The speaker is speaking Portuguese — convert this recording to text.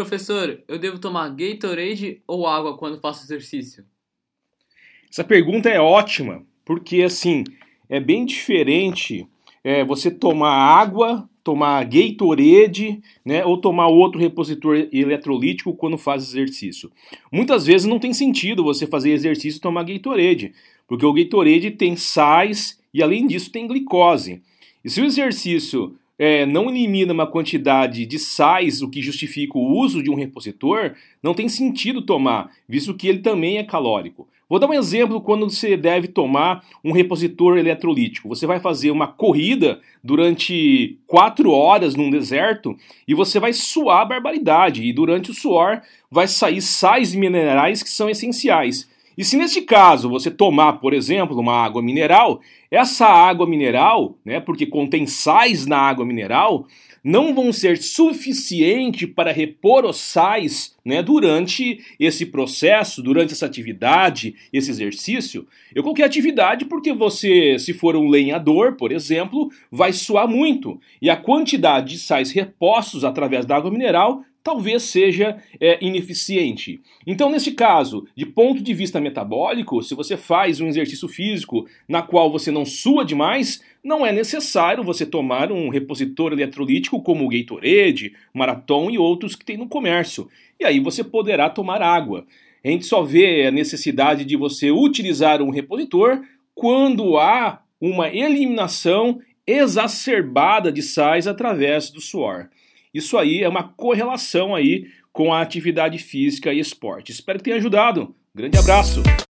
professor, eu devo tomar Gatorade ou água quando faço exercício? Essa pergunta é ótima, porque assim, é bem diferente é, você tomar água, tomar Gatorade, né, ou tomar outro repositor eletrolítico quando faz exercício. Muitas vezes não tem sentido você fazer exercício e tomar Gatorade, porque o Gatorade tem sais e além disso tem glicose. E se o exercício é, não elimina uma quantidade de sais, o que justifica o uso de um repositor, não tem sentido tomar, visto que ele também é calórico. Vou dar um exemplo quando você deve tomar um repositor eletrolítico. Você vai fazer uma corrida durante quatro horas num deserto e você vai suar barbaridade. E durante o suor vai sair sais minerais que são essenciais. E se neste caso você tomar, por exemplo, uma água mineral, essa água mineral, né, porque contém sais na água mineral, não vão ser suficiente para repor os sais né, durante esse processo, durante essa atividade, esse exercício. Eu coloquei atividade porque você, se for um lenhador, por exemplo, vai suar muito. E a quantidade de sais repostos através da água mineral talvez seja é, ineficiente. Então, nesse caso, de ponto de vista metabólico, se você faz um exercício físico na qual você não sua demais, não é necessário você tomar um repositor eletrolítico como o Gatorade, Marathon e outros que tem no comércio. E aí você poderá tomar água. A gente só vê a necessidade de você utilizar um repositor quando há uma eliminação exacerbada de sais através do suor. Isso aí é uma correlação aí com a atividade física e esporte. Espero que tenha ajudado. Grande abraço!